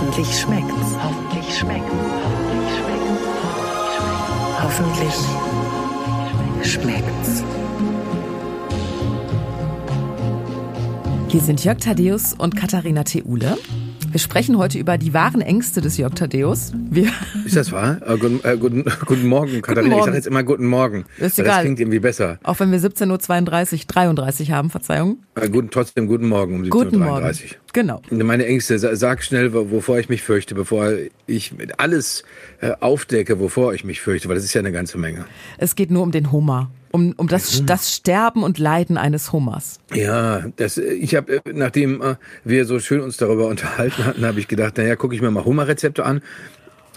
Hoffentlich schmeckt's. Hoffentlich schmeckt's. Hoffentlich schmeckt's. Hoffentlich schmeckt's. Hier sind Jörg Thaddeus und Katharina Theule. Wir sprechen heute über die wahren Ängste des Jörg Thaddeus. Wir Ist das wahr? Äh, guten, äh, guten, guten Morgen, Katharina. Morgen. Ich sage jetzt immer guten Morgen. Ist egal. Das klingt irgendwie besser. auch wenn wir 17.32 Uhr 33 haben, Verzeihung. Äh, guten, trotzdem guten Morgen um 17.33 Guten Uhr. Morgen. Genau. Meine Ängste, sa- sag schnell, wo- wovor ich mich fürchte, bevor ich alles äh, aufdecke, wovor ich mich fürchte, weil das ist ja eine ganze Menge. Es geht nur um den Hummer. Um, um das, das Sterben und Leiden eines Hummers. Ja, das, äh, ich habe, nachdem äh, wir so schön uns darüber unterhalten hatten, habe ich gedacht, naja, gucke ich mir mal Hummerrezepte an.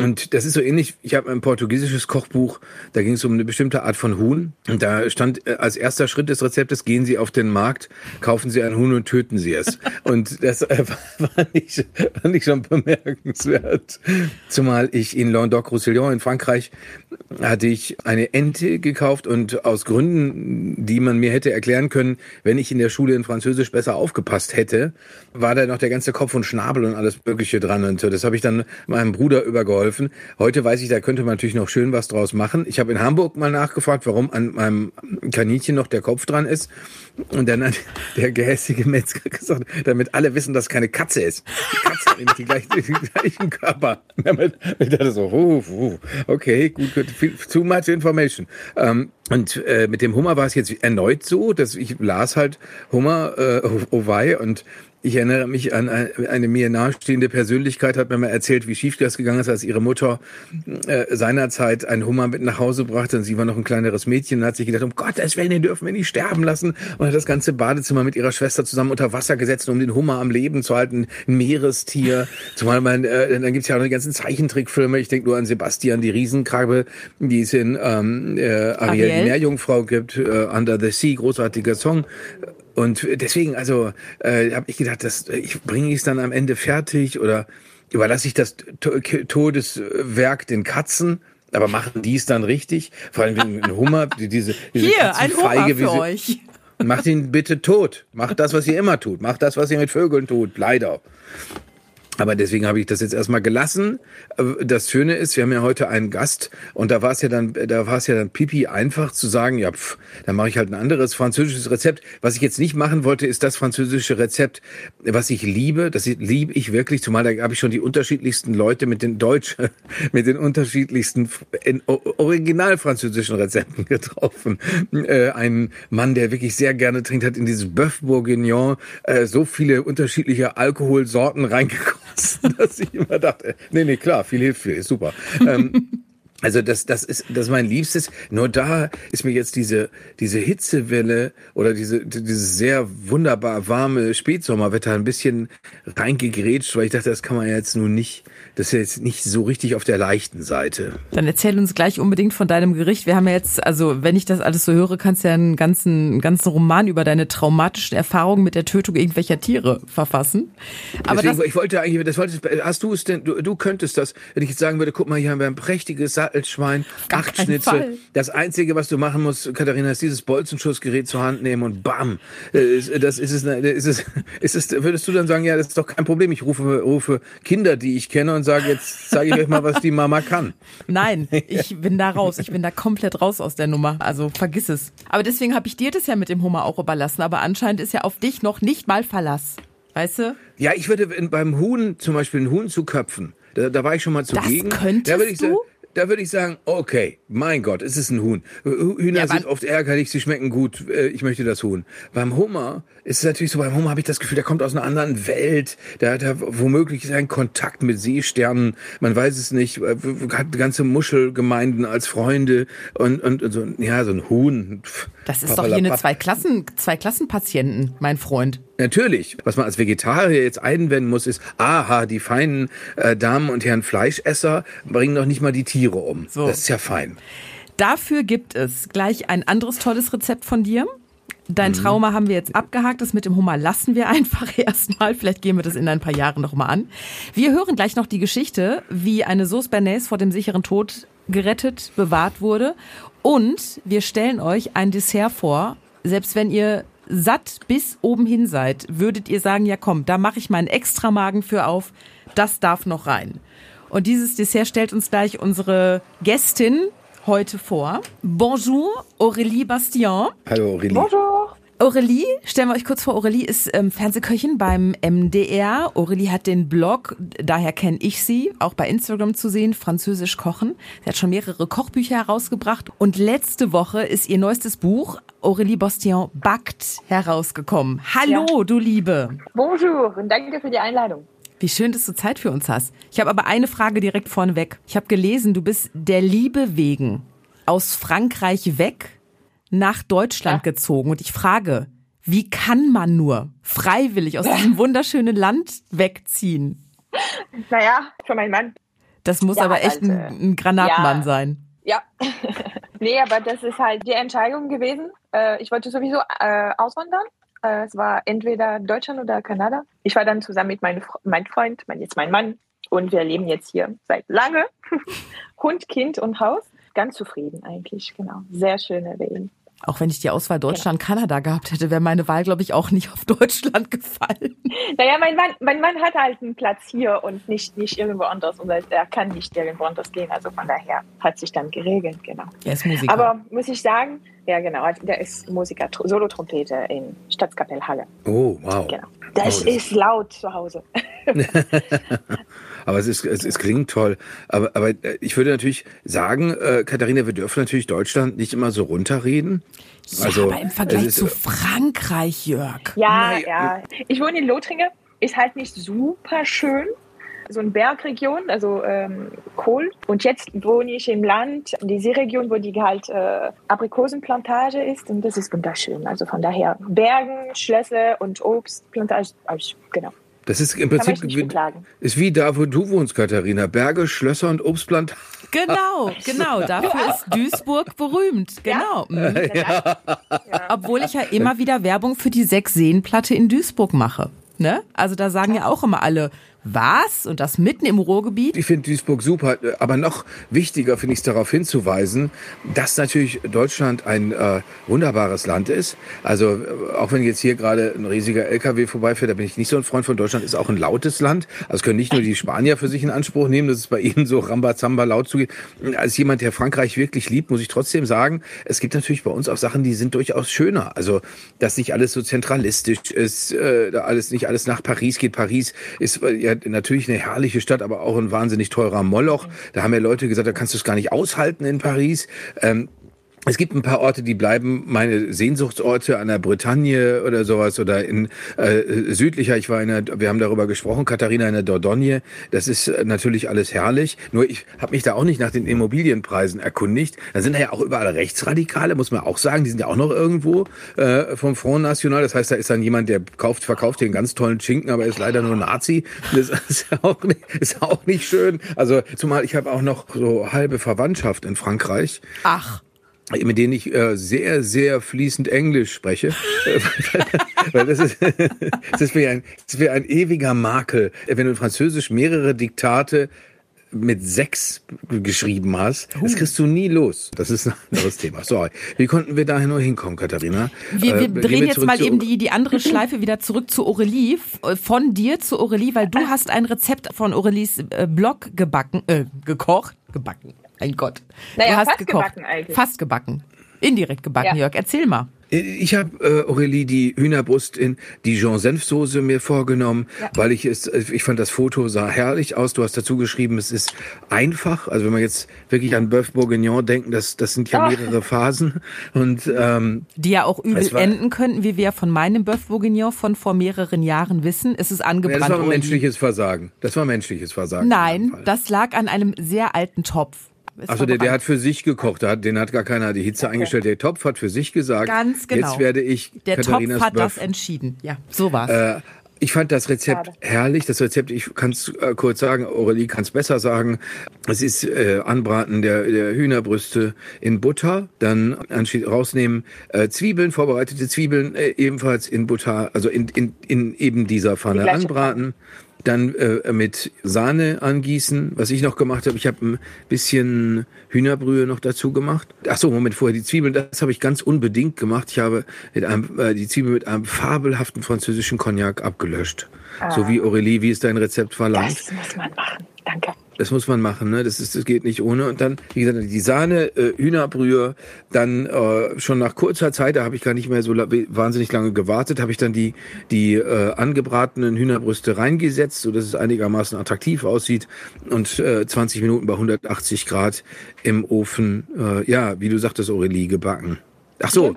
Und das ist so ähnlich, ich habe ein portugiesisches Kochbuch, da ging es um eine bestimmte Art von Huhn. Und da stand äh, als erster Schritt des Rezeptes, gehen Sie auf den Markt, kaufen Sie ein Huhn und töten Sie es. Und das äh, war, nicht, war nicht schon bemerkenswert. Zumal ich in Languedoc-Roussillon in Frankreich hatte ich eine Ente gekauft und aus Gründen, die man mir hätte erklären können, wenn ich in der Schule in Französisch besser aufgepasst hätte, war da noch der ganze Kopf und Schnabel und alles Mögliche dran. Und so. das habe ich dann meinem Bruder übergeholfen. Heute weiß ich, da könnte man natürlich noch schön was draus machen. Ich habe in Hamburg mal nachgefragt, warum an meinem Kaninchen noch der Kopf dran ist. Und dann hat der gehässige Metzger gesagt, damit alle wissen, dass keine Katze ist. Die Katze hat die gleichen, den gleichen Körper. Damit, ich dachte so, uh, uh, okay, gut, gut, viel, too much information. Ähm, und äh, mit dem Hummer war es jetzt erneut so, dass ich las halt Hummer, äh, Owei und ich erinnere mich an eine, mir nahestehende Persönlichkeit, hat mir mal erzählt, wie schief das gegangen ist, als ihre Mutter äh, seinerzeit einen Hummer mit nach Hause brachte und sie war noch ein kleineres Mädchen und hat sich gedacht, um Gottes Willen, den dürfen wir nicht sterben lassen und hat das ganze Badezimmer mit ihrer Schwester zusammen unter Wasser gesetzt, um den Hummer am Leben zu halten, ein Meerestier. Zumal man, äh, dann gibt's ja auch noch die ganzen Zeichentrickfilme, ich denke nur an Sebastian, die Riesenkrabbe, die es in ähm, äh, Ariel, Ariel? die Meerjungfrau gibt, äh, Under the Sea, großartiger Song. Und deswegen, also, äh, habe ich gedacht, das, ich bringe es dann am Ende fertig oder überlasse ich das To- Todeswerk den Katzen. Aber machen die es dann richtig? Vor allem wegen ein Hummer, die, diese, diese Hier, ein Hummer Katzenfeige, wie für euch. Macht ihn bitte tot. Macht das, was ihr immer tut. Macht das, was ihr mit Vögeln tut. Leider. Aber deswegen habe ich das jetzt erstmal gelassen. Äh, Das Schöne ist, wir haben ja heute einen Gast und da war es ja dann, da war es ja dann pipi einfach zu sagen, ja, pf, dann mache ich halt ein anderes französisches Rezept. Was ich jetzt nicht machen wollte, ist das französische Rezept, was ich liebe. Das liebe ich wirklich, zumal da habe ich schon die unterschiedlichsten Leute mit den Deutsch, mit den unterschiedlichsten original französischen Rezepten getroffen. Äh, ein Mann, der wirklich sehr gerne trinkt, hat in dieses Bœuf Bourguignon äh, so viele unterschiedliche Alkoholsorten reingegossen, dass ich immer dachte, nee, nee, klar, viel hilft viel, ist super. ähm, also das, das ist, das ist mein Liebstes. Nur da ist mir jetzt diese, diese Hitzewelle oder diese, dieses sehr wunderbar warme Spätsommerwetter ein bisschen reingegrätscht, weil ich dachte, das kann man jetzt nun nicht, das ist jetzt nicht so richtig auf der leichten Seite. Dann erzähl uns gleich unbedingt von deinem Gericht. Wir haben ja jetzt, also wenn ich das alles so höre, kannst du ja einen ganzen, einen ganzen Roman über deine traumatischen Erfahrungen mit der Tötung irgendwelcher Tiere verfassen. Aber Deswegen, das, ich wollte eigentlich, das wolltest, hast du es denn, du, du könntest das, wenn ich jetzt sagen würde, guck mal, hier haben wir ein prächtiges Sattelschwein, Gar acht Schnitze. Fall. Das Einzige, was du machen musst, Katharina, ist dieses Bolzenschussgerät zur Hand nehmen und bam. Äh, ist- Das ist es, ist es, ist es, würdest du dann sagen, ja, das ist doch kein Problem. Ich rufe, rufe Kinder, die ich kenne und sage, jetzt zeige ich euch mal, was die Mama kann. nein, ich bin da raus. Ich bin da komplett raus aus der Nummer. Also vergiss es. Aber deswegen habe ich dir das ja mit dem Hummer auch überlassen. Aber anscheinend ist ja auf dich noch nicht mal Verlass. Weißt du? Ja, ich würde beim Huhn zum Beispiel einen Huhn zu köpfen. Da, da war ich schon mal zugegen. könntest da würde ich du? Da würde ich sagen, okay, mein Gott, es ist ein Huhn. Hühner Ja, sind oft ärgerlich, sie schmecken gut, äh, ich möchte das Huhn. Beim Hummer ist es natürlich so, beim Hummer habe ich das Gefühl, der kommt aus einer anderen Welt. Der hat womöglich ist ein Kontakt mit Seesternen, man weiß es nicht, äh, hat ganze Muschelgemeinden als Freunde und, und, und so, ja, so ein Huhn. Das ist doch hier eine. Zwei-Klassen, Zwei-Klassen-Patienten, mein Freund. Natürlich. Was man als Vegetarier jetzt einwenden muss, ist, aha, die feinen äh, Damen und Herren Fleischesser bringen doch nicht mal die Tiere um. So. Das ist ja fein. Dafür gibt es gleich ein anderes tolles Rezept von dir. Dein Trauma haben wir jetzt abgehakt. Das mit dem Hummer lassen wir einfach erstmal. Vielleicht gehen wir das in ein paar Jahren noch mal an. Wir hören gleich noch die Geschichte, wie eine Sauce Bernays vor dem sicheren Tod gerettet, bewahrt wurde. Und wir stellen euch ein Dessert vor. Selbst wenn ihr satt bis oben hin seid, würdet ihr sagen, ja komm, da mache ich meinen Extramagen für auf, das darf noch rein. Und dieses Dessert stellt uns gleich unsere Gästin heute vor. Bonjour, Aurélie Bastien. Hallo Aurélie. Bonjour. Aurélie, stellen wir euch kurz vor, Aurélie ist ähm, Fernsehköchin beim MDR. Aurélie hat den Blog, daher kenne ich sie, auch bei Instagram zu sehen, Französisch kochen. Sie hat schon mehrere Kochbücher herausgebracht und letzte Woche ist ihr neuestes Buch, Aurélie Bastien backt, herausgekommen. Hallo, Ja. du Liebe. Bonjour und danke für die Einladung. Wie schön, dass du Zeit für uns hast. Ich habe aber eine Frage direkt vorneweg. Ich habe gelesen, du bist der Liebe wegen aus Frankreich weg nach Deutschland Ja. gezogen. Und ich frage, wie kann man nur freiwillig aus diesem wunderschönen Land wegziehen? Naja, für meinen Mann. Das muss Ja, aber echt ein, also, ein Granatmann ja. sein. Ja. nee, aber das ist halt die Entscheidung gewesen. Äh, ich wollte sowieso äh, auswandern. Äh, es war entweder Deutschland oder Kanada. Ich war dann zusammen mit meinem mein Freund, mein, jetzt mein Mann. Und wir leben jetzt hier seit lange. Hund, Kind und Haus. Ganz zufrieden eigentlich, genau. Sehr schöne Wehen. Auch wenn ich die Auswahl Deutschland, Kanada gehabt hätte, wäre meine Wahl, glaube ich, auch nicht auf Deutschland gefallen. Naja, mein Mann, mein Mann hat halt einen Platz hier und nicht, nicht irgendwo anders. Und er kann nicht irgendwo anders gehen. Also von daher hat sich dann geregelt, genau. Er ist Musiker. Aber muss ich sagen, ja genau, der ist Musiker, Tr- Solotrompete in Staatskapelle Halle. Oh, wow. Genau. Das Oh, das- ist laut zu Hause. Aber es, ist, es, es klingt toll. Aber, aber äh, ich würde natürlich sagen, äh, Katharina, wir dürfen natürlich Deutschland nicht immer so runterreden. ja, also, aber im Vergleich ist- zu Frankreich, Jörg. Ja, Nein, ja. Ich wohne in Lothringen, ist halt nicht super schön. So eine Bergregion, also ähm, Kohl. Und jetzt wohne ich im Land, in dieser Region, wo die halt äh, Aprikosenplantage ist. Und das ist wunderschön. Also von daher Bergen, Schlösser und Obstplantage. Also, genau. Das ist im Prinzip wie, ist wie da, wo du wohnst, Katharina. Berge, Schlösser und Obstplant. Genau, genau. Dafür ist Duisburg berühmt. Genau. Mhm. Ja. Obwohl ich ja immer wieder Werbung für die Sechs-Seen-Platte in Duisburg mache. Ne? Also da sagen ja auch immer alle, was? Und das mitten im Ruhrgebiet? Ich finde Duisburg super, aber noch wichtiger finde ich es darauf hinzuweisen, dass natürlich Deutschland ein äh, wunderbares Land ist. Also äh, auch wenn jetzt hier gerade ein riesiger LKW vorbeifährt, da bin ich nicht so ein Freund von Deutschland, ist auch ein lautes Land. Also können nicht nur die Spanier für sich in Anspruch nehmen, dass es bei ihnen so Rambazamba laut zugeht. Als jemand, der Frankreich wirklich liebt, muss ich trotzdem sagen, es gibt natürlich bei uns auch Sachen, die sind durchaus schöner. Also dass nicht alles so zentralistisch ist, äh, alles nicht alles nach Paris geht. Paris ist äh, ja natürlich eine herrliche Stadt, aber auch ein wahnsinnig teurer Moloch. Da haben ja Leute gesagt, da kannst du es gar nicht aushalten in Paris. Ähm, es gibt ein paar Orte, die bleiben meine Sehnsuchtsorte an der Bretagne oder sowas oder in äh, südlicher. Ich war in der, wir haben darüber gesprochen, Katharina in der Dordogne. Das ist äh, natürlich alles herrlich. Nur ich habe mich da auch nicht nach den Immobilienpreisen erkundigt. Da sind ja auch überall Rechtsradikale, muss man auch sagen. Die sind ja auch noch irgendwo äh, vom Front National. Das heißt, da ist dann jemand, der kauft, verkauft den ganz tollen Schinken, aber ist leider nur Nazi. Das ist auch nicht, ist auch nicht schön. Also zumal ich habe auch noch so halbe Verwandtschaft in Frankreich Ach, mit denen ich äh, sehr, sehr fließend Englisch spreche. Weil das ist, das ist wie ein, das ist wie ein ewiger Makel. Wenn du in Französisch mehrere Diktate mit sechs geschrieben hast, das kriegst du nie los. Das ist ein anderes Thema. So, wie konnten wir dahin nur hinkommen, Katharina? wir, wir Äh, drehen jetzt mal eben die, die andere Schleife wieder zurück zu Aurelie, f- von dir zu Aurelie, weil du hast ein Rezept von Aurelies äh, Blog gebacken, äh, gekocht, gebacken, mein Gott. Naja, du hast fast gekocht. gebacken eigentlich. Fast gebacken. Indirekt gebacken, Ja. Jörg. Erzähl mal. Ich habe äh, Aurelie die Hühnerbrust in Dijon-Senfsoße mir vorgenommen, weil ich es, ich fand das Foto sah herrlich aus. Du hast dazu geschrieben, es ist einfach. Also wenn man jetzt wirklich an Bœuf Bourguignon denken, das, das sind ja mehrere Phasen. Und ähm, Die ja auch übel war- enden könnten, wie wir von meinem Bœuf Bourguignon von vor mehreren Jahren wissen. Es ist ja, angebrannt. das war menschliches Versagen. Das war menschliches Versagen. in Nein, das lag an einem sehr alten Topf. Also der, der hat für sich gekocht, der hat, den hat gar keiner die Hitze eingestellt. Der Topf hat für sich gesagt, Ganz genau. jetzt werde ich der Katharinas Topf hat das Bœuf entschieden. Ja, so war's. Äh, ich fand das Rezept Schade. herrlich. Das Rezept, ich kann es äh, kurz sagen, Aurelie kann es besser sagen. Es ist äh, Anbraten der, der Hühnerbrüste in Butter, dann anschließend rausnehmen äh, Zwiebeln, vorbereitete Zwiebeln äh, ebenfalls in Butter, also in, in, in eben dieser Pfanne gleiche anbraten. Dann äh, mit Sahne angießen. Was ich noch gemacht habe, ich habe ein bisschen Hühnerbrühe noch dazu gemacht. Ach so, Moment, vorher die Zwiebeln, das habe ich ganz unbedingt gemacht. Ich habe mit einem, äh, die Zwiebeln mit einem fabelhaften französischen Cognac abgelöscht. Ah. So wie Aurélie, wie es dein Rezept verlangt. Das muss man machen. Danke. Das muss man machen, ne? Das ist, das geht nicht ohne. Und dann, wie gesagt, die Sahne, äh, Hühnerbrühe, dann äh, schon nach kurzer Zeit, da habe ich gar nicht mehr so wahnsinnig lange gewartet, habe ich dann die die äh, angebratenen Hühnerbrüste reingesetzt, so dass es einigermaßen attraktiv aussieht und äh, 20 Minuten bei 180 Grad im Ofen, äh, ja, wie du sagtest, Aurelie, gebacken. Ach so,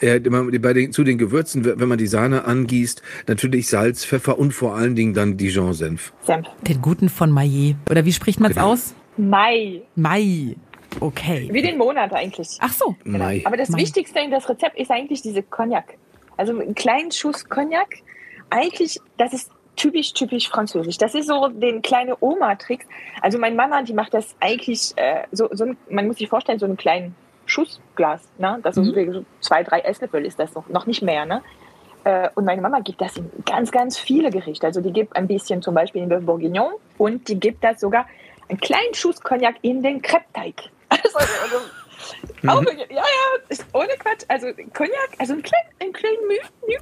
äh, bei den, zu den Gewürzen, wenn man die Sahne angießt, natürlich Salz, Pfeffer und vor allen Dingen dann Dijon-Senf. Senf. Den guten von Maillet. Oder wie spricht man es genau. aus? Mai. Mai. Okay. Wie den Monat eigentlich. Ach so. Genau. Mai. Aber das Mai. Wichtigste in das Rezept ist eigentlich diese Cognac. Also einen kleinen Schuss Cognac. Eigentlich, das ist typisch, typisch französisch. Das ist so den kleine Oma-Trick. Also meine Mama, die macht das eigentlich äh, so, so, man muss sich vorstellen, so einen kleinen Schussglas. Ne? Das ist mhm. so zwei, drei Esslöffel ist das noch, noch nicht mehr. Ne? Äh, und meine Mama gibt das in ganz, ganz viele Gerichte. Also die gibt ein bisschen zum Beispiel in Bœuf Bourguignon und die gibt das sogar einen kleinen Schuss Cognac in den Crepe-Teig. Also, also mhm. auch, ja, ja, ist ohne Quatsch. Also Cognac, also ein kleinen, ein kleinen Müh,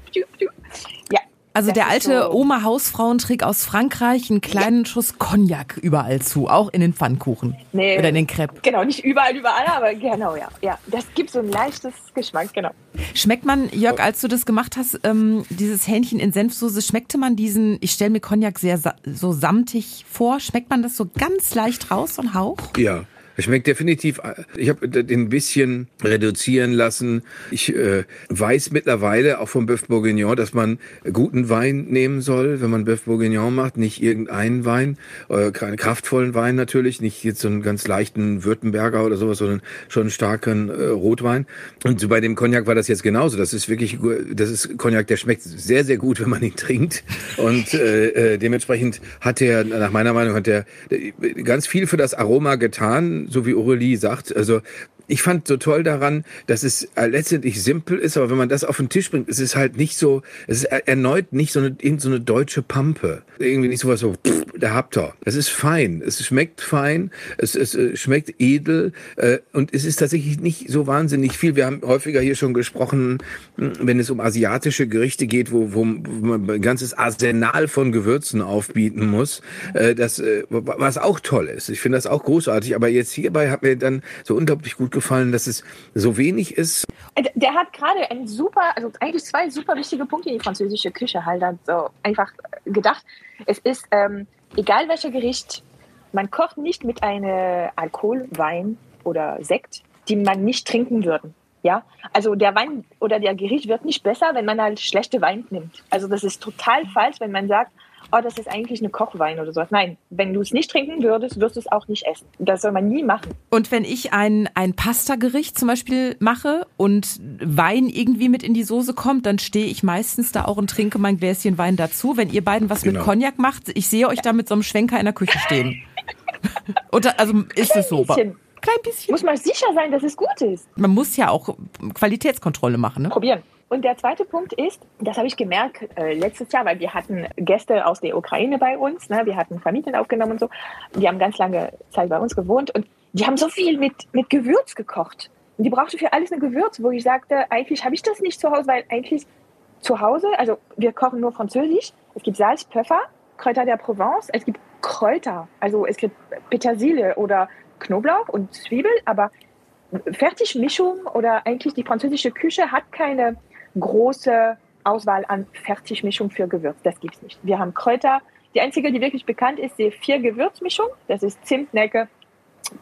Ja, also der alte so Oma-Hausfrauentrick aus Frankreich, einen kleinen Schuss Cognac überall zu, auch in den Pfannkuchen nee, oder in den Crepe. Genau, nicht überall, überall, aber genau, ja. ja. Das gibt so ein leichtes Geschmack, genau. Schmeckt man, Jörg, als du das gemacht hast, ähm, dieses Hähnchen in Senfsoße, schmeckte man diesen, ich stelle mir Cognac sehr so samtig vor, schmeckt man das so ganz leicht raus, so ein Hauch? Ja, es schmeckt definitiv. Ich habe den ein bisschen reduzieren lassen. Ich äh, weiß mittlerweile auch vom Bœuf Bourguignon, dass man guten Wein nehmen soll, wenn man Bœuf Bourguignon macht. Nicht irgendeinen Wein, äh, keinen kraftvollen Wein natürlich, nicht jetzt so einen ganz leichten Württemberger oder sowas, sondern schon einen starken äh, Rotwein. Und bei dem Cognac war das jetzt genauso. Das ist wirklich, das ist Cognac, der schmeckt sehr, sehr gut, wenn man ihn trinkt. Und äh, äh, dementsprechend hat er, nach meiner Meinung, hat er ganz viel für das Aroma getan so wie Aurelie sagt. Also ich fand so toll daran, dass es äh, letztendlich simpel ist, aber wenn man das auf den Tisch bringt, ist es halt nicht so, es ist erneut nicht so eine, so eine deutsche Pampe. Irgendwie nicht sowas so, pff, da habt ihr. Es ist fein, es schmeckt fein, es, es äh, schmeckt edel äh, und es ist tatsächlich nicht so wahnsinnig viel. Wir haben häufiger hier schon gesprochen, hm, wenn es um asiatische Gerichte geht, wo, wo man ein ganzes Arsenal von Gewürzen aufbieten muss, äh, das, äh, was auch toll ist. Ich finde das auch großartig, aber jetzt hierbei hat mir dann so unglaublich gut gefallen, aufgefallen, dass es so wenig ist? Äh, der hat gerade ein super, also eigentlich zwei super wichtige Punkte in die französische Küche halt so einfach gedacht. Es ist, ähm, egal welcher Gericht, man kocht nicht mit einem Alkohol, Wein oder Sekt, die man nicht trinken würde. Ja, also der Wein oder der Gericht wird nicht besser, wenn man halt schlechte Wein nimmt. Also das ist total falsch, wenn man sagt, oh, das ist eigentlich eine Kochwein oder sowas. Nein, wenn du es nicht trinken würdest, wirst du es auch nicht essen. Das soll man nie machen. Und wenn ich ein, ein Pasta-Gericht zum Beispiel mache und Wein irgendwie mit in die Soße kommt, dann stehe ich meistens da auch und trinke mein Gläschen Wein dazu. Wenn ihr beiden was genau. mit Cognac macht, ich sehe euch da mit so einem Schwenker in der Küche stehen. und also ist es so. Klein bisschen. Muss man sicher sein, dass es gut ist. Man muss ja auch Qualitätskontrolle machen. Ne? Probieren. Und der zweite Punkt ist, das habe ich gemerkt äh, letztes Jahr, weil wir hatten Gäste aus der Ukraine bei uns, ne? wir hatten Familien aufgenommen und so. Die haben ganz lange Zeit bei uns gewohnt und die haben so viel mit, mit Gewürz gekocht. Und die brauchte für alles eine Gewürz, wo ich sagte, eigentlich habe ich das nicht zu Hause, weil eigentlich zu Hause, also wir kochen nur französisch. Es gibt Salz, Pfeffer, Kräuter der Provence, es gibt Kräuter, also es gibt Petersilie oder Knoblauch und Zwiebel, aber Fertigmischung oder eigentlich die französische Küche hat keine große Auswahl an Fertigmischung für Gewürz. Das gibt es nicht. Wir haben Kräuter. Die einzige, die wirklich bekannt ist, die vier Gewürzmischung. Das ist Zimt, Necke,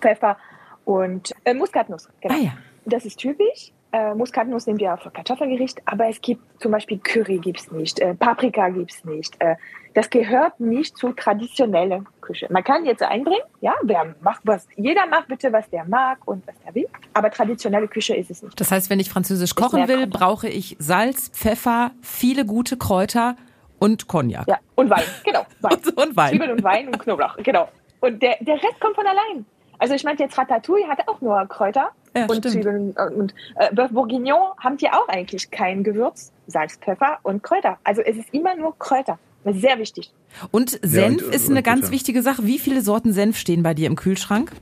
Pfeffer und äh, Muskatnuss. Genau. Ah, ja. Das ist typisch. Äh, Muskatnuss nehmen wir für Kartoffelgericht, aber es gibt zum Beispiel Curry gibt's nicht, äh, Paprika gibt's nicht. Äh, das gehört nicht zur traditionellen Küche. Man kann jetzt einbringen, ja, wer macht was, jeder macht bitte, was der mag und was er will, aber traditionelle Küche ist es nicht. Das heißt, wenn ich französisch kochen will, brauche ich Salz, Pfeffer, viele gute Kräuter und Cognac. Ja, und Wein, genau. Wein. und, und Wein. Zwiebeln und Wein und Knoblauch, genau. Und der, der Rest kommt von allein. Also ich meine, jetzt Ratatouille hatte auch nur Kräuter ja, und stimmt. Zwiebeln. Und äh, Bœuf Bourguignon haben die auch eigentlich kein Gewürz, Salz, Pfeffer und Kräuter. Also es ist immer nur Kräuter. Sehr wichtig. Und Senf und- ist eine und ganz Butter. wichtige Sache. Wie viele Sorten Senf stehen bei dir im Kühlschrank?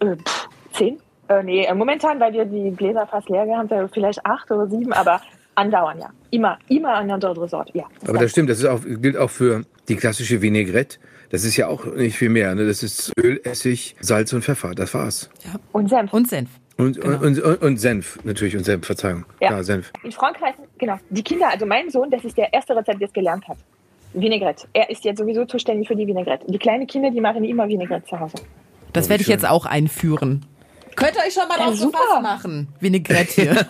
Äh, pff, zehn? Äh, nee, äh, momentan, weil wir die Gläser fast leer haben, haben, vielleicht acht oder sieben, aber andauernd, ja. Immer, immer eine andere Sorte, ja. Aber das stimmt, das ist auch, gilt auch für die klassische Vinaigrette. Das ist ja auch nicht viel mehr. Ne? Das ist Öl, Essig, Salz und Pfeffer. Das war's. Und Senf. Und Senf. Und, Genau. und, und, und Senf, natürlich. Und Senf, Verzeihung. Ja. Klar, Senf. In Frankreich, genau, die Kinder, also mein Sohn, das ist der erste Rezept, das gelernt hat. Vinaigrette. Er ist jetzt sowieso zuständig für die Vinaigrette. Die kleinen Kinder, die machen immer Vinaigrette zu Hause. Das Oh, werde ich jetzt auch einführen. Könnt ihr euch schon mal Ja, drauf super. gefasst machen? Vinaigrette hier.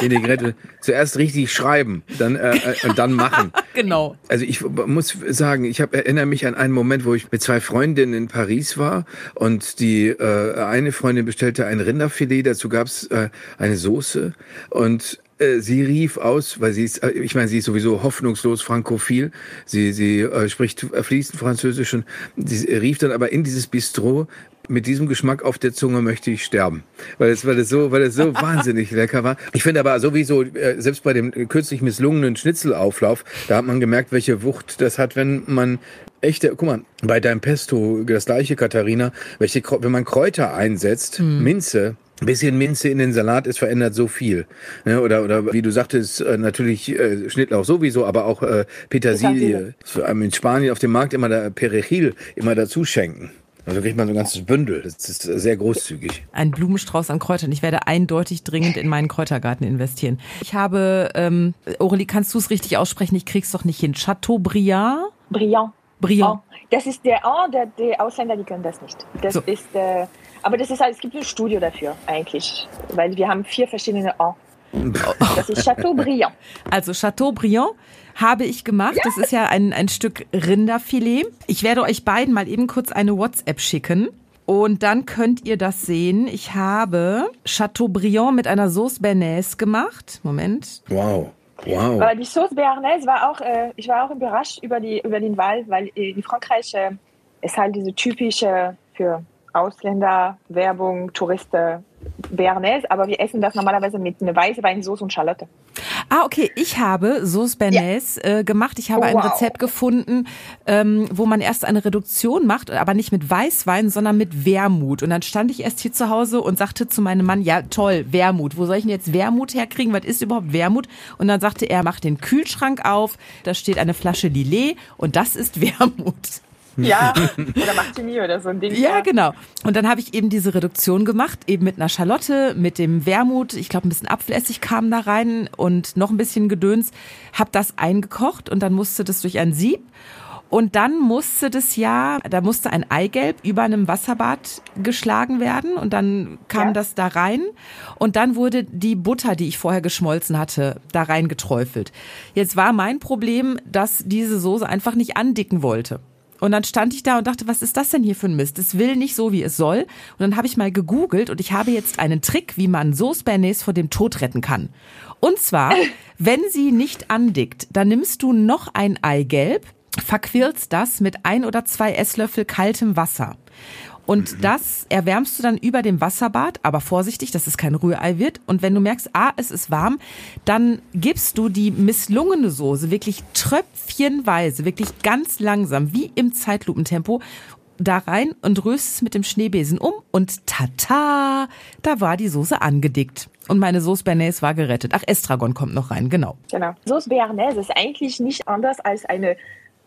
Vinaigrette. Zuerst richtig schreiben, dann, äh, äh, und dann machen. genau. Also ich muss sagen, ich hab, erinnere mich an einen Moment, wo ich mit zwei Freundinnen in Paris war und die äh, eine Freundin bestellte ein Rinderfilet, dazu gab's äh, eine Soße und äh, sie rief aus, weil sie ist, äh, ich meine, sie ist sowieso hoffnungslos frankophil, sie, sie äh, spricht fließend Französisch und sie rief dann aber in dieses Bistro, mit diesem Geschmack auf der Zunge möchte ich sterben, weil es, weil es so, weil es so wahnsinnig lecker war. Ich finde aber sowieso, äh, selbst bei dem kürzlich misslungenen Schnitzelauflauf, da hat man gemerkt, welche Wucht das hat, wenn man echte, guck mal, bei deinem Pesto, das gleiche Katharina, welche, wenn man Kräuter einsetzt, Minze, ein bisschen Minze in den Salat, es verändert so viel. Ne, oder, oder wie du sagtest, äh, natürlich äh, Schnittlauch sowieso, aber auch äh, Petersilie. Vor allem in Spanien auf dem Markt immer da Perejil immer dazu schenken. Also kriegt man so ein ganzes Bündel. Das ist sehr großzügig. Ein Blumenstrauß an Kräutern. Ich werde eindeutig dringend in meinen Kräutergarten investieren. Ich habe, ähm, Aurelie, kannst du es richtig aussprechen? Ich krieg's doch nicht hin. Chateaubriand? Brillant. Brillant. Oh, das ist der, oh, der, die Ausländer, die können das nicht. Das So. ist, äh, aber das ist halt, es gibt ein Studio dafür eigentlich, weil wir haben vier verschiedene O. Das ist Chateaubriand. Also Chateaubriand habe ich gemacht. Das ist ja ein, ein Stück Rinderfilet. Ich werde euch beiden mal eben kurz eine WhatsApp schicken. Und dann könnt ihr das sehen. Ich habe Chateaubriand mit einer Sauce Bernays gemacht. Moment. Wow. Wow. Aber die Sauce Béarnaise war auch, äh, ich war auch überrascht über, die, über den Wahl, weil äh, in Frankreich äh, ist halt diese typische für Ausländer, Werbung, Touristen, Béarnaise, aber wir essen das normalerweise mit einer Weißweinsauce und Schalotte. Ah, okay. Ich habe Sauce Bernays äh, gemacht. Ich habe Oh, ein wow. Rezept gefunden, ähm, wo man erst eine Reduktion macht, aber nicht mit Weißwein, sondern mit Wermut. Und dann stand ich erst hier zu Hause und sagte zu meinem Mann, ja toll, Wermut. Wo soll ich denn jetzt Wermut herkriegen? Was ist überhaupt Wermut? Und dann sagte er, mach den Kühlschrank auf. Da steht eine Flasche Lillet und das ist Wermut. Ja, oder Martini oder so ein Ding. Ja, genau. Und dann habe ich eben diese Reduktion gemacht, eben mit einer Schalotte, mit dem Wermut. Ich glaube, ein bisschen Apfelessig kam da rein und noch ein bisschen Gedöns. Hab das eingekocht und dann musste das durch ein Sieb. Und dann musste das ja, da musste ein Eigelb über einem Wasserbad geschlagen werden und dann kam Ja. das da rein und dann wurde die Butter, die ich vorher geschmolzen hatte, da rein geträufelt. Jetzt war mein Problem, dass diese Soße einfach nicht andicken wollte. Und dann stand ich da und dachte, was ist das denn hier für ein Mist? Es will nicht so, wie es soll. Und dann habe ich mal gegoogelt und ich habe jetzt einen Trick, wie man Sauce Bernays vor dem Tod retten kann. Und zwar, wenn sie nicht andickt, dann nimmst du noch ein Eigelb, verquirlst das mit ein oder zwei Esslöffel kaltem Wasser. Und das erwärmst du dann über dem Wasserbad, aber vorsichtig, dass es kein Rührei wird. Und wenn du merkst, ah, es ist warm, dann gibst du die misslungene Soße wirklich tröpfchenweise, wirklich ganz langsam, wie im Zeitlupentempo, da rein und rührst es mit dem Schneebesen um und tata, da war die Soße angedickt. Und meine Sauce Bernays war gerettet. Ach, Estragon kommt noch rein, genau. Genau. Sauce Béarnaise ist eigentlich nicht anders als eine,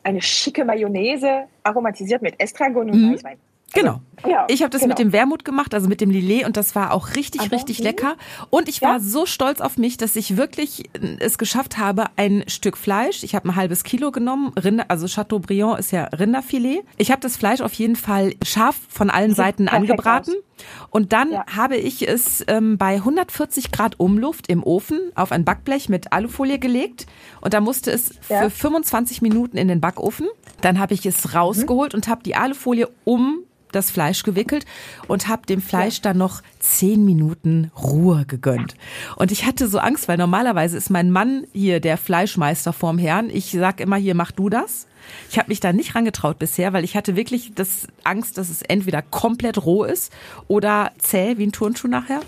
eine schicke Mayonnaise aromatisiert mit Estragon und Weißwein. Genau. Ja, ich habe das genau. mit dem Wermut gemacht, also mit dem Lillet und das war auch richtig, Aber, richtig mhm. lecker. Und ich war Ja. so stolz auf mich, dass ich wirklich äh, es geschafft habe, ein Stück Fleisch, ich habe ein halbes Kilo genommen, Rinder, also Chateaubriand ist ja Rinderfilet. Ich habe das Fleisch auf jeden Fall scharf von allen Seiten angebraten. Und dann Ja. habe ich es ähm, bei 140 Grad Umluft im Ofen auf ein Backblech mit Alufolie gelegt. Und da musste es Ja. für 25 Minuten in den Backofen. Dann habe ich es rausgeholt und habe die Alufolie um das Fleisch gewickelt und habe dem Fleisch dann noch zehn Minuten Ruhe gegönnt. Und ich hatte so Angst, weil normalerweise ist mein Mann hier der Fleischmeister vorm Herrn. Ich sag immer hier, mach du das. Ich habe mich da nicht rangetraut bisher, weil ich hatte wirklich das Angst, dass es entweder komplett roh ist oder zäh wie ein Turnschuh nachher.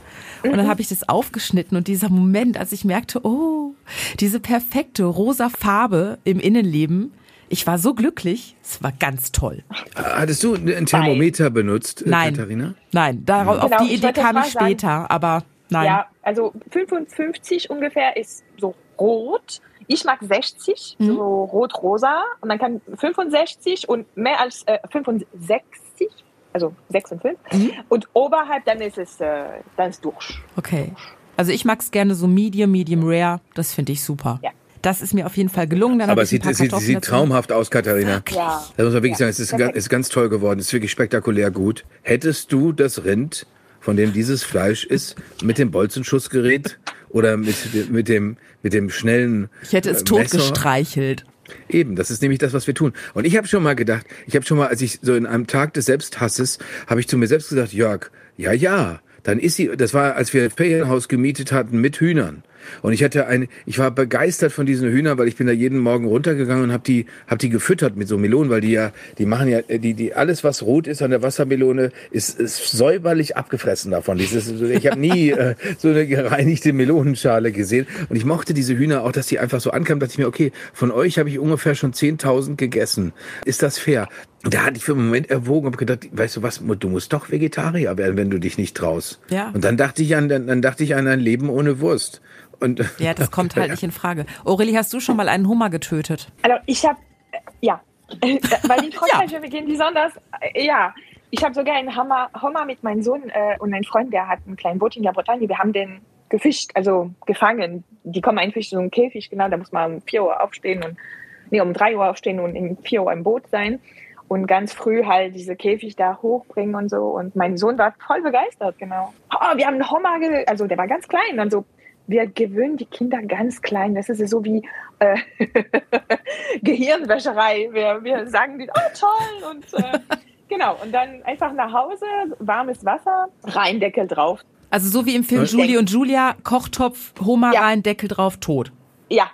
Und dann habe ich das aufgeschnitten und dieser Moment, als ich merkte, oh, diese perfekte rosa Farbe im Innenleben, ich war so glücklich, es war ganz toll. Hattest du ein Thermometer benutzt, äh, Nein. Katharina? Nein, darauf, Genau, auf die ich Idee kam ich mal sagen. später, aber nein. Ja, also 55 ungefähr ist so rot. Ich mag 60, Mhm. so rot-rosa. Und dann kann 65 und mehr als äh, 65, also 6 und 5. Mhm. Und oberhalb, dann ist es, äh, dann ist durch. Okay. Also ich mag's gerne so medium, medium rare. Das finde ich super. Ja. Das ist mir auf jeden Fall gelungen. Dann Aber es sieht, es sieht, sieht traumhaft aus, Katharina. Ja. Da muss man wirklich Ja, sagen, es ist, ganz, ist ganz toll geworden. Es ist wirklich spektakulär gut. Hättest du das Rind, von dem dieses Fleisch ist, mit dem Bolzenschussgerät oder mit, mit, dem, mit dem schnellen Ich hätte es äh, totgestreichelt. Eben, das ist nämlich das, was wir tun. Und ich habe schon mal gedacht, ich habe schon mal, als ich so in einem Tag des Selbsthasses, habe ich zu mir selbst gesagt, Jörg, ja, ja, dann ist sie, das war, als wir ein Ferienhaus gemietet hatten mit Hühnern. Und ich hatte ein, ich war begeistert von diesen Hühnern, weil ich bin da jeden Morgen runtergegangen und habe die, hab die gefüttert mit so Melonen, weil die ja, die machen ja, die, die alles was rot ist an der Wassermelone, ist, ist säuberlich abgefressen davon. Dieses, ich habe nie äh, so eine gereinigte Melonenschale gesehen. Und ich mochte diese Hühner auch, dass die einfach so ankamen. Dachte ich mir, okay, von euch habe ich ungefähr schon 10.000 gegessen. Ist das fair? Und da hatte ich für einen Moment erwogen und gedacht, weißt du was, du musst doch Vegetarier werden, wenn du dich nicht traust. Ja. Und dann dachte ich an, dann, dann dachte ich an ein Leben ohne Wurst. Und Ja, das kommt halt nicht in Frage. Aurelie, hast du schon mal einen Hummer getötet? Also ich habe, ja, weil die Kreuzfahrt, wir gehen besonders, äh, ja. Ich habe sogar einen Hammer, Hummer mit meinem Sohn äh, und ein Freund, der hat ein kleines Boot in der Bretagne. Wir haben den gefischt, also gefangen. Die kommen eigentlich so einen Käfig, genau, da muss man um 4 Uhr aufstehen und, nee, um 3 Uhr aufstehen und um 4 Uhr im Boot sein. Und ganz früh halt diese Käfig da hochbringen und so. Und mein Sohn war voll begeistert, genau. Oh, wir haben einen Hummer, also der war ganz klein. Dann so, wir gewöhnen die Kinder ganz klein. Das ist so wie äh, Gehirnwäscherei. Wir, wir sagen denen, oh toll und äh, genau. Und dann einfach nach Hause, warmes Wasser, rein Deckel drauf. Also so wie im Film? Julie und Julia, Kochtopf, Hummer Ja. rein, Deckel drauf, tot. Ja,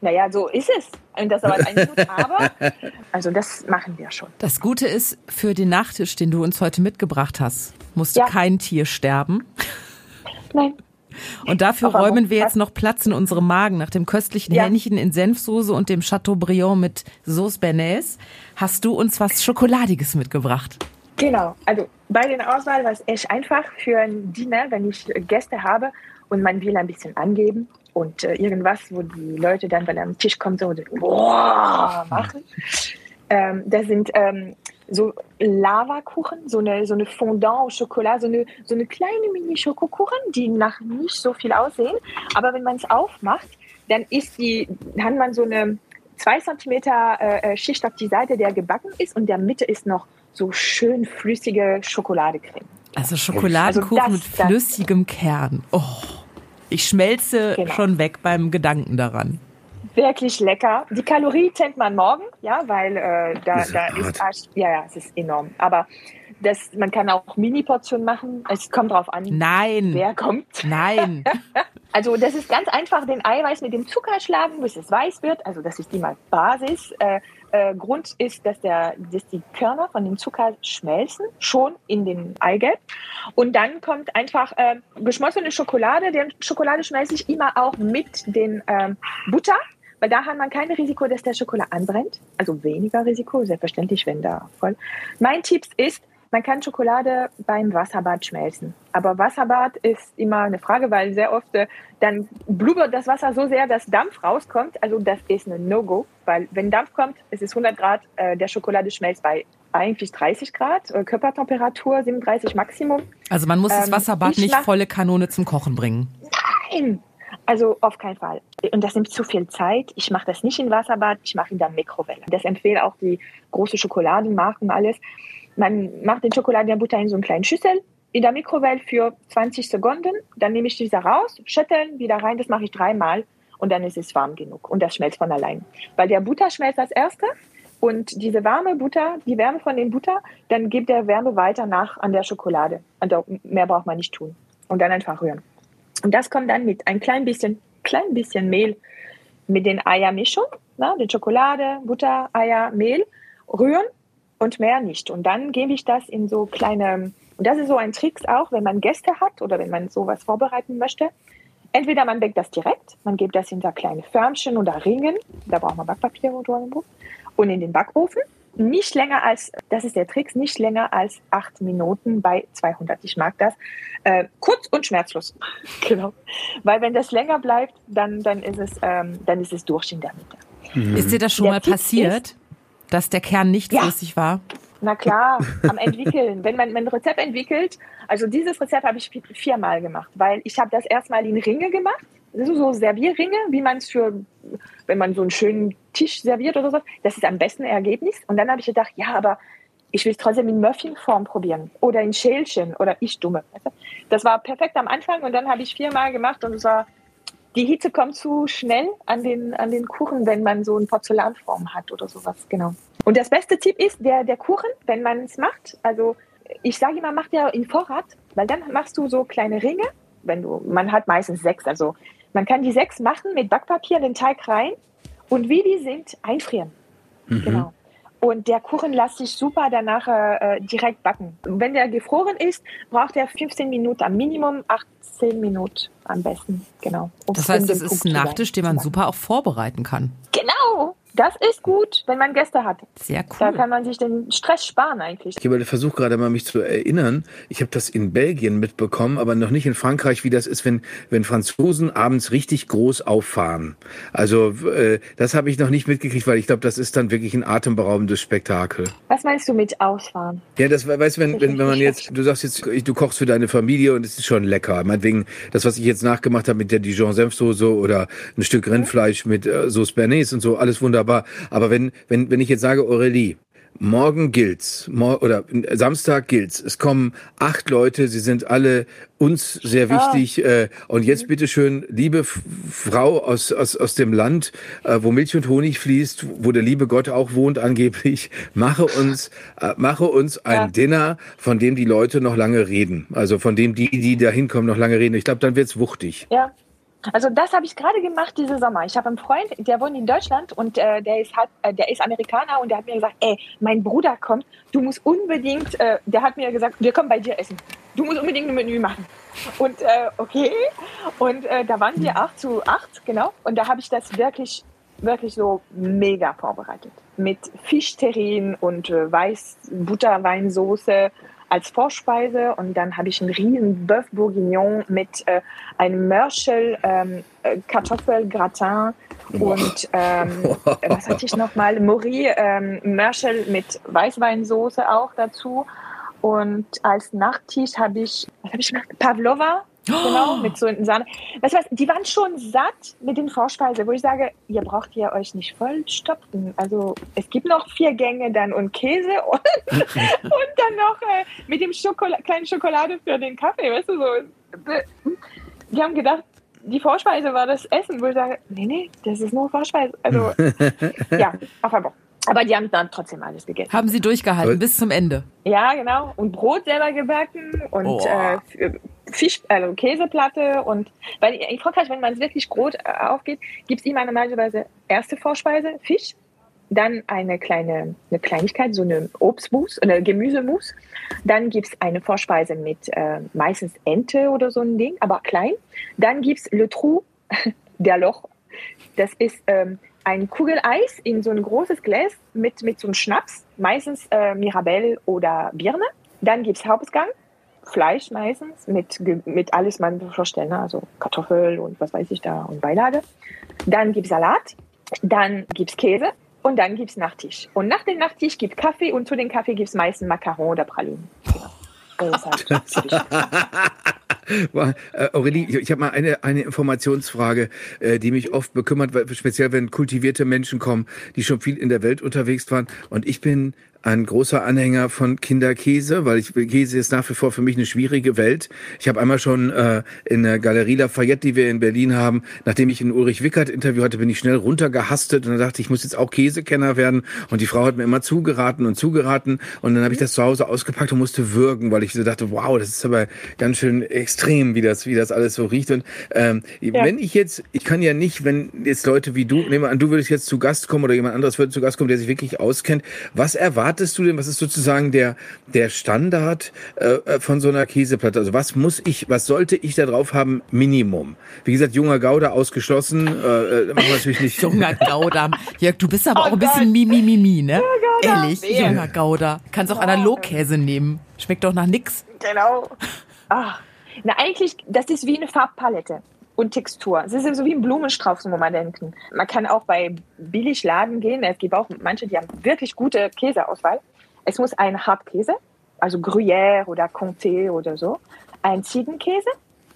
naja, so ist es. Und das dauert eine Minute, aber also das machen wir schon. Das Gute ist, für den Nachtisch, den du uns heute mitgebracht hast, musste Ja. kein Tier sterben. Nein. Und dafür Aber räumen wir jetzt noch Platz in unserem Magen. Nach dem köstlichen Ja. Hähnchen in Senfsoße und dem Chateaubriand mit Sauce Bernays hast du uns was Schokoladiges mitgebracht. Genau, also bei den Auswahl war es echt einfach für ein Dinner, wenn ich Gäste habe und man will ein bisschen angeben und äh, irgendwas, wo die Leute dann, wenn er am Tisch kommt, so boah machen. Ähm, das sind ähm, so Lavakuchen, so eine, so eine Fondant au Chocolat, so eine, so eine kleine Mini-Schokokuchen, die nach nicht so viel aussehen. Aber wenn man es aufmacht, dann ist die, hat man so eine zwei Zentimeter äh, äh, Schicht auf die Seite, der gebacken ist und der Mitte ist noch so schön flüssige Schokoladecreme. Also Schokoladenkuchen Also mit das- das- flüssigem Kern. Oh, ich schmelze Genau. schon weg beim Gedanken daran. Wirklich lecker. Die Kalorie zählt man morgen, ja, weil äh, da, ist da ist Arsch- ja, ja, es ist enorm. Aber das, man kann auch Mini-Portionen machen. Es kommt drauf an, Nein, wer kommt. nein. Also das ist ganz einfach, den Eiweiß mit dem Zucker schlagen, bis es weiß wird. Also das ist immer Basis. Äh, äh, Grund ist, dass, der, dass die Körner von dem Zucker schmelzen, schon in den Eigelb. Und dann kommt einfach äh, geschmolzene Schokolade. Die Schokolade schmelze ich immer auch mit den ähm, Butter, weil da hat man kein Risiko, dass der Schokolade anbrennt. Also weniger Risiko, selbstverständlich, wenn da voll. Mein Tipp ist, man kann Schokolade beim Wasserbad schmelzen. Aber Wasserbad ist immer eine Frage, weil sehr oft äh, dann blubbert das Wasser so sehr, dass Dampf rauskommt. Also das ist ein No-Go, weil wenn Dampf kommt, es ist 100 Grad, äh, der Schokolade schmelzt bei eigentlich 30 Grad, äh, Körpertemperatur 37 Maximum. Also man muss das Ähm, Wasserbad ich nicht volle Kanone zum Kochen bringen. Nein, also auf keinen Fall. Und das nimmt zu viel Zeit. Ich mache das nicht in Wasserbad, ich mache in der Mikrowelle. Das empfehle auch die große Schokoladenmarken alles. Man macht den Schokolade und Butter in so einen kleinen Schüssel in der Mikrowelle für 20 Sekunden. Dann nehme ich diese raus, schütteln, wieder rein. Das mache ich dreimal und dann ist es warm genug und das schmelzt von allein. Weil der Butter schmelzt als erste, und diese warme Butter, die Wärme von dem Butter, dann gibt der Wärme weiter nach an der Schokolade. Also mehr braucht man nicht tun. Und dann einfach rühren. Und das kommt dann mit ein klein bisschen, klein bisschen Mehl mit den Eiermischung, ne, die Schokolade, Butter, Eier, Mehl, rühren und mehr nicht. Und dann gebe ich das in so kleine, und das ist so ein Trick auch, wenn man Gäste hat oder wenn man sowas vorbereiten möchte. Entweder man backt das direkt, man gibt das in so kleine Förmchen oder Ringen, da braucht man Backpapier oder irgendwo, und in den Backofen. Nicht länger als, das ist der Trick, nicht länger als acht Minuten bei 200. Ich mag das. Äh, kurz und schmerzlos. genau. Weil wenn das länger bleibt, dann, dann, ist, es, ähm, dann ist es durch in der Mitte. Mhm. Ist dir das schon der mal Tipp passiert, ist, dass der Kern nicht ja. flüssig war? Na klar, am entwickeln. Wenn man ein Rezept entwickelt, also dieses Rezept habe ich viermal gemacht, weil ich habe das erstmal in Ringe gemacht das sind so Servierringe, wie man es für, wenn man so einen schönen Tisch serviert oder so. Das ist am besten Ergebnis. Und dann habe ich gedacht, ja, aber ich will es trotzdem in Muffinform probieren oder in Schälchen oder ich dumme. Das war perfekt am Anfang und dann habe ich viermal gemacht und es war, die Hitze kommt zu schnell an den, an den Kuchen, wenn man so eine Porzellanform hat oder sowas, genau. Und das beste Tipp ist der, der Kuchen, wenn man es macht. Also ich sage immer, mach der in Vorrat, weil dann machst du so kleine Ringe. Wenn du, man hat meistens sechs, also man kann die sechs machen mit Backpapier in den Teig rein und wie die sind, einfrieren. Mhm. Genau. Und der Kuchen lässt sich super danach äh, direkt backen. Wenn der gefroren ist, braucht er 15 Minuten, am Minimum 18 Minuten am besten. Genau. Um das heißt, das ist ein Nachtisch, den man super auch vorbereiten kann. Genau. Das ist gut, wenn man Gäste hat. Sehr cool. Da kann man sich den Stress sparen eigentlich. Ich versuche gerade mal mich zu erinnern. Ich habe das in Belgien mitbekommen, aber noch nicht in Frankreich, wie das ist, wenn, wenn Franzosen abends richtig groß auffahren. Also äh, das habe ich noch nicht mitgekriegt, weil ich glaube, das ist dann wirklich ein atemberaubendes Spektakel. Was meinst du mit ausfahren? Ja, das weißt du, wenn, wenn, wenn man jetzt, du sagst jetzt, du kochst für deine Familie und es ist schon lecker. Meinetwegen, das, was ich jetzt nachgemacht habe mit der Dijon-Senfsoße oder ein Stück Rindfleisch mit äh, Sauce Bernays und so, alles wunderbar wunderbar. Aber wenn, wenn, wenn ich jetzt sage, Aurelie, morgen gilt's, mor oder Samstag gilt's. Es kommen acht Leute, sie sind alle uns sehr ah. wichtig. Oh. Äh, und jetzt bitte schön, liebe Frau aus, aus, aus dem Land, äh, wo Milch und Honig fließt, wo der liebe Gott auch wohnt angeblich, mache uns, äh, mache uns ein ja. Dinner, von dem die Leute noch lange reden. Also von dem die, die da hinkommen, noch lange reden. Ich glaube, dann wird's wuchtig. Ja. Also das habe ich gerade gemacht diese Sommer. Ich habe einen Freund, der wohnt in Deutschland und äh, der ist halt, äh, der ist Amerikaner und der hat mir gesagt, ey, mein Bruder kommt, du musst unbedingt, äh, der hat mir gesagt, wir kommen bei dir essen. Du musst unbedingt ein Menü machen. Und äh, okay, und äh, da waren wir acht zu acht, genau. Und da habe ich das wirklich, wirklich so mega vorbereitet. Mit Fischterrin und äh, Weiß Butterweinsoße als Vorspeise und dann habe ich einen riesen Bœuf Bourguignon mit äh, einem Mörschel ähm, äh, Kartoffelgratin und ähm, was hatte ich noch mal? Mori ähm, Mörschel mit Weißweinsoße auch dazu. Und als Nachtisch habe ich was habe ich gemacht? Pavlova Genau, mit so Sahne. Weißt du was, die waren schon satt mit den Vorspeise, wo ich sage, ihr braucht ja euch nicht voll stopfen. Also es gibt noch vier Gänge dann und Käse und, und dann noch äh, mit dem Schokolade, kleinen Schokolade für den Kaffee, weißt du so. Die haben gedacht, die Vorspeise war das Essen, wo ich sage, nee, nee, das ist nur Vorspeise. Also ja, auf einmal. Aber die haben dann trotzdem alles gegessen. Haben sie durchgehalten bis zum Ende? Ja, genau. Und Brot selber gebacken und oh. äh, Fisch, also Käseplatte und weil in Frankreich, wenn man es wirklich groß äh, aufgeht, gibt es immer normalerweise erste Vorspeise, Fisch, dann eine kleine eine Kleinigkeit, so eine Obstmus oder Gemüsemus. Dann gibt es eine Vorspeise mit äh, meistens Ente oder so ein Ding, aber klein. Dann gibt es Le Trou, der Loch. Das ist ähm, ein Kugeleis in so ein großes Glas mit, mit so einem Schnaps, meistens äh, Mirabelle oder Birne. Dann gibt es Hauptgang, Fleisch meistens, mit, mit alles man vorstellen, ne? also Kartoffel und was weiß ich da und Beilage. Dann gibt es Salat, dann gibt es Käse und dann gibt es Nachtisch. Und nach dem Nachtisch gibt es Kaffee und zu dem Kaffee gibt es meistens Macaron oder Pralinen. Genau. Halt Äh, Aurelie, ich, ich habe mal eine, eine Informationsfrage, äh, die mich oft bekümmert, weil, speziell wenn kultivierte Menschen kommen, die schon viel in der Welt unterwegs waren. Und ich bin ein großer Anhänger von Kinderkäse, weil ich Käse ist nach wie vor für mich eine schwierige Welt. Ich habe einmal schon äh, in der Galerie Lafayette, die wir in Berlin haben, nachdem ich ein Ulrich Wickert Interview hatte, bin ich schnell runtergehastet und dann dachte ich, ich muss jetzt auch Käsekenner werden und die Frau hat mir immer zugeraten und zugeraten und dann habe ich das zu Hause ausgepackt und musste würgen, weil ich so dachte, wow, das ist aber ganz schön extrem, wie das wie das alles so riecht und ähm, ja. wenn ich jetzt, ich kann ja nicht, wenn jetzt Leute wie du, nehmen wir an, du würdest jetzt zu Gast kommen oder jemand anderes würde zu Gast kommen, der sich wirklich auskennt, was erwartet erwartest du denn, was ist sozusagen der, der Standard äh, äh, von so einer Käseplatte? Also was muss ich, was sollte ich da drauf haben, Minimum? Wie gesagt, junger Gouda ausgeschlossen, äh, äh machen wir natürlich nicht. junger Gouda. Jörg, du bist aber oh auch ein bisschen Mimi, Mimi, ne? Ja, Ehrlich, nee. junger Gouda. Kannst auch Analogkäse nehmen. Schmeckt doch nach nix. Genau. Ach. Na, eigentlich, das ist wie eine Farbpalette und Textur. Es ist so wie ein Blumenstrauß im Moment denken. Man kann auch bei Billigladen gehen. Es gibt auch manche, die haben wirklich gute Käseauswahl. Es muss ein Hartkäse, also Gruyère oder Comté oder so, ein Ziegenkäse.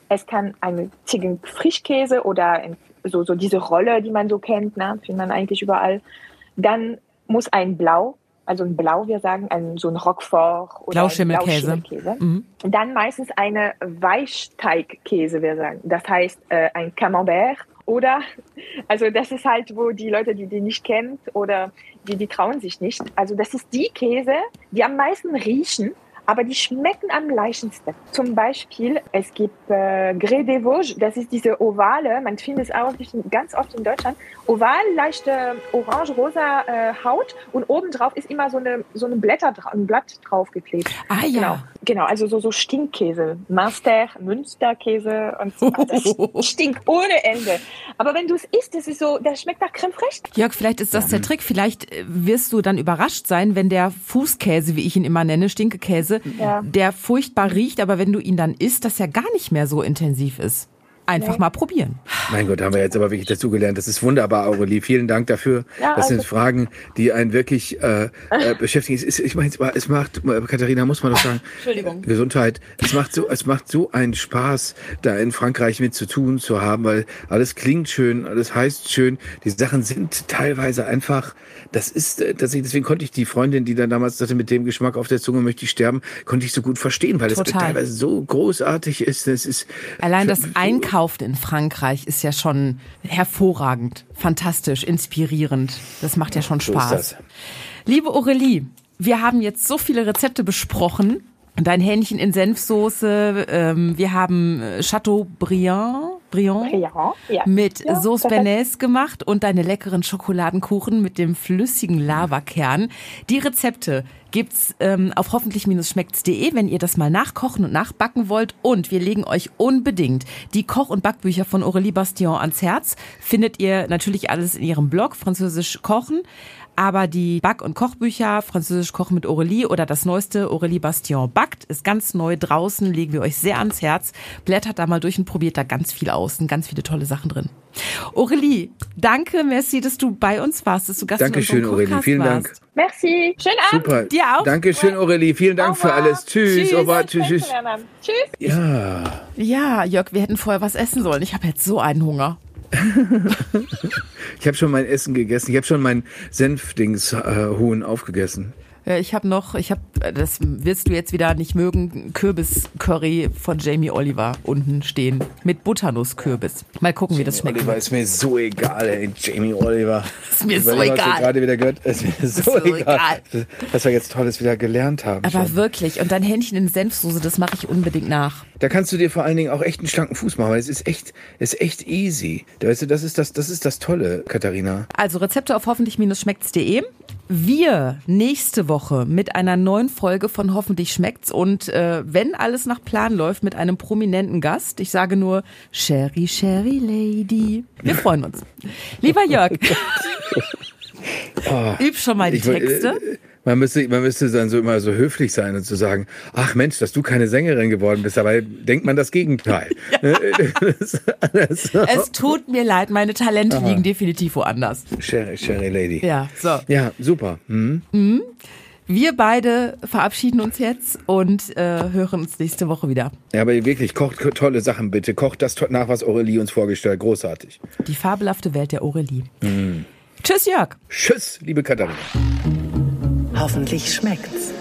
Es kann ein Ziegenfrischkäse oder ein, so, so diese Rolle, die man so kennt, ne, findet man eigentlich überall. Dann muss ein Blau also ein Blau, wir sagen, ein, so ein Roquefort oder Blauschimmelkäse. Blauschimmelkäse. Mhm. Dann meistens eine Weichteigkäse, wir sagen. Das heißt äh, ein Camembert oder, also das ist halt, wo die Leute, die die nicht kennen oder die, die trauen sich nicht. Also das ist die Käse, die am meisten riechen aber die schmecken am leichendsten. Zum Beispiel, es gibt äh, Grès des Vosges, das ist diese ovale, man findet es auch ganz oft in Deutschland, oval, leichte orange-rosa äh, Haut und obendrauf ist immer so eine, so eine Blätter, ein Blatt draufgeklebt. Ah ja. Genau, genau also so, so Stinkkäse, Master, Münsterkäse und so. Das stinkt ohne Ende. Aber wenn du es isst, das ist so, das schmeckt nach Creme fraiche. Jörg, vielleicht ist das der Trick. Vielleicht äh, wirst du dann überrascht sein, wenn der Fußkäse, wie ich ihn immer nenne, Stinkekäse, ja. der furchtbar riecht, aber wenn du ihn dann isst, dass er gar nicht mehr so intensiv ist. Einfach nee. mal probieren. Mein Gott, haben wir jetzt aber wirklich dazugelernt. Das ist wunderbar, Aurelie. Vielen Dank dafür. Ja, das also sind Fragen, die einen wirklich äh, äh, beschäftigen. Es, ist, ich meine, es macht, Katharina, muss man doch sagen, Entschuldigung. Gesundheit. Es macht so, es macht so einen Spaß, da in Frankreich mit zu tun zu haben, weil alles klingt schön, alles heißt schön. Die Sachen sind teilweise einfach, das ist, äh, deswegen konnte ich die Freundin, die dann damals sagte, mit dem Geschmack auf der Zunge möchte ich sterben, konnte ich so gut verstehen, weil Total. es teilweise so großartig ist. Es ist Allein das Einkaufen einkauft in Frankreich, ist ja schon hervorragend, fantastisch, inspirierend. Das macht ja schon Spaß. Liebe Aurelie, wir haben jetzt so viele Rezepte besprochen. Dein Hähnchen in Senfsoße, ähm, wir haben äh, Chateaubriand Briand, Briand ja. mit ja, Sauce Bernays gemacht und deine leckeren Schokoladenkuchen mit dem flüssigen Lavakern. Die Rezepte gibt's ähm, auf hoffentlich-schmeckt's.de, wenn ihr das mal nachkochen und nachbacken wollt. Und wir legen euch unbedingt die Koch- und Backbücher von Aurélie Bastien ans Herz. Findet ihr natürlich alles in ihrem Blog, Französisch Kochen. Aber die Back- und Kochbücher, Französisch Kochen mit Aurélie oder das neueste Aurélie Bastien backt, ist ganz neu draußen, legen wir euch sehr ans Herz. Blättert da mal durch und probiert da ganz viel aus. Sind ganz viele tolle Sachen drin. Aurélie, danke, merci, dass du bei uns warst, dass du Gast Dankeschön, Aurélie, vielen warst. Dank. Merci. Schönen Abend. Super. Dir auch. Dankeschön, Aurelie. Vielen Dank für alles. Tschüss. Tschüss. Over. Tschüss. Tschüss. Tschüss. Ja. Ja, Jörg, wir hätten vorher was essen sollen. Ich habe jetzt so einen Hunger. ich habe schon mein Essen gegessen. Ich habe schon mein Senfdings-Huhn aufgegessen. Ja, ich habe noch, ich habe, das wirst du jetzt wieder nicht mögen, Kürbis-Curry von Jamie Oliver unten stehen. Mit Butternusskürbis. Mal gucken, Jamie wie das schmeckt. Oliver ist mir so egal, ey. Jamie Oliver. Ist mir so egal. Was gerade wieder gehört. Ist mir so, so egal. egal. Was wir jetzt Tolles wieder gelernt haben. Aber schon. wirklich. Und dein Hähnchen in Senfsoße, das mache ich unbedingt nach. Da kannst du dir vor allen Dingen auch echt einen schlanken Fuß machen, weil es ist echt, es ist echt easy. Weißt du, das ist das, das ist das Tolle, Katharina. Also Rezepte auf hoffentlich-schmeckt's.de. Wir nächste Woche mit einer neuen Folge von Hoffentlich schmeckt's und äh, wenn alles nach Plan läuft mit einem prominenten Gast. Ich sage nur Sherry Sherry Lady. Wir freuen uns. Lieber Jörg, oh, üb schon mal die Texte. Äh, man müsste, man müsste dann so immer so höflich sein und zu so sagen, ach Mensch, dass du keine Sängerin geworden bist, aber denkt man das Gegenteil. das, es tut mir leid, meine Talente Aha. liegen definitiv woanders. Sherry, Sherry Lady. Ja, so. Ja, super. Mhm. Mhm. Wir beide verabschieden uns jetzt und äh, hören uns nächste Woche wieder. Ja, aber wirklich, kocht tolle Sachen bitte. Kocht das nach, was Aurelie uns vorgestellt hat. Großartig. Die fabelhafte Welt der Aurelie. Mhm. Tschüss, Jörg. Tschüss, liebe Katharina. Hoffentlich schmeckt's.